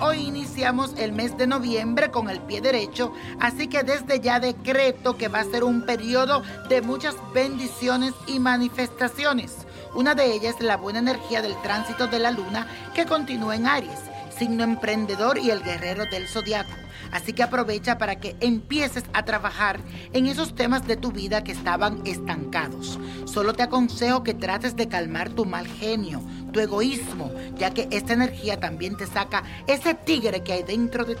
Hoy iniciamos el mes de noviembre con el pie derecho, así que desde ya decreto que va a ser un periodo de muchas bendiciones y manifestaciones. Una de ellas es la buena energía del tránsito de la luna que continúa en Aries, signo emprendedor y el guerrero del zodiaco. Así que aprovecha para que empieces a trabajar en esos temas de tu vida que estaban estancados. Solo te aconsejo que trates de calmar tu mal genio, tu egoísmo, ya que esta energía también te saca ese tigre que hay dentro de ti.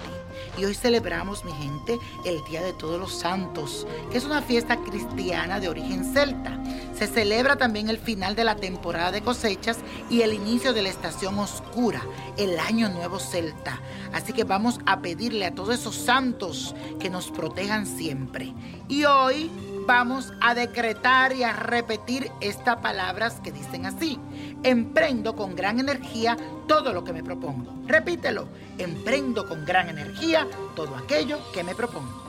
Y hoy celebramos, mi gente, el Día de Todos los Santos, que es una fiesta cristiana de origen celta. Se celebra también el final de la temporada de cosechas y el inicio de la estación oscura, el Año Nuevo Celta. Así que vamos a pedirle a todos esos santos que nos protejan siempre. Y hoy vamos a decretar y a repetir estas palabras que dicen así. Emprendo con gran energía todo lo que me propongo. Repítelo. Emprendo con gran energía todo aquello que me propongo.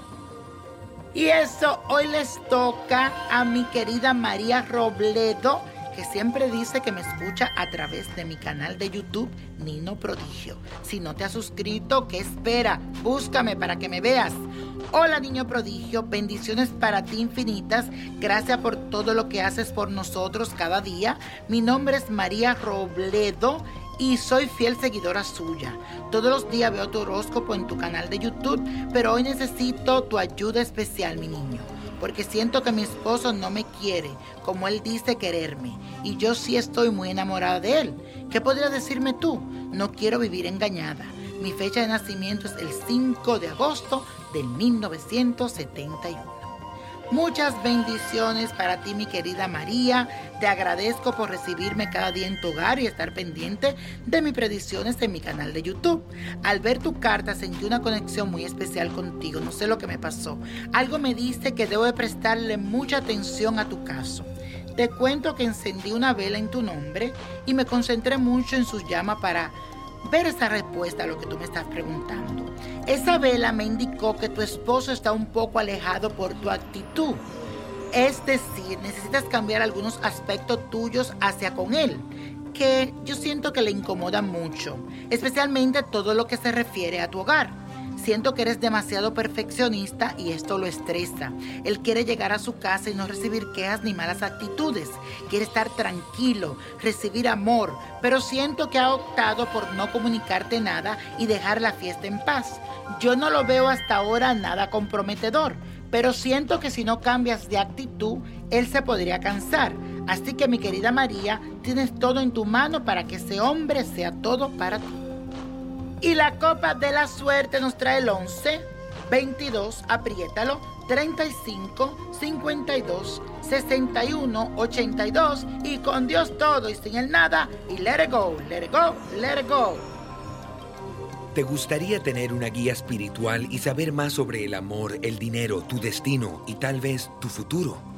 Y eso hoy les toca a mi querida María Robledo, que siempre dice que me escucha a través de mi canal de YouTube Nino Prodigio. Si no te has suscrito, ¿qué espera? Búscame para que me veas. Hola niño prodigio, bendiciones para ti infinitas. Gracias por todo lo que haces por nosotros cada día. Mi nombre es María Robledo y soy fiel seguidora suya. Todos los días veo tu horóscopo en tu canal de YouTube, pero hoy necesito tu ayuda especial, mi niño, porque siento que mi esposo no me quiere como él dice quererme, y yo sí estoy muy enamorada de él. ¿Qué podrías decirme tú? No quiero vivir engañada. Mi fecha de nacimiento es el 5 de agosto del 1971. Muchas bendiciones para ti, mi querida María. Te agradezco por recibirme cada día en tu hogar y estar pendiente de mis predicciones en mi canal de YouTube. Al ver tu carta sentí una conexión muy especial contigo. No sé lo que me pasó. Algo me dice que debo de prestarle mucha atención a tu caso. Te cuento que encendí una vela en tu nombre y me concentré mucho en sus llamas para ver esa respuesta a lo que tú me estás preguntando. Esa vela me indicó que tu esposo está un poco alejado por tu actitud. Es decir, necesitas cambiar algunos aspectos tuyos hacia con él, que yo siento que le incomoda mucho, especialmente todo lo que se refiere a tu hogar. Siento que eres demasiado perfeccionista y esto lo estresa. Él quiere llegar a su casa y no recibir quejas ni malas actitudes. Quiere estar tranquilo, recibir amor, pero siento que ha optado por no comunicarte nada y dejar la fiesta en paz. Yo no lo veo hasta ahora nada comprometedor, pero siento que si no cambias de actitud, él se podría cansar. Así que mi querida María, tienes todo en tu mano para que ese hombre sea todo para ti. Y la copa de la suerte nos trae el 11, 22, apriétalo, 35, 52, 61, 82 y con Dios todo y sin el nada y let it go, let it go, let it go. ¿Te gustaría tener una guía espiritual y saber más sobre el amor, el dinero, tu destino y tal vez tu futuro?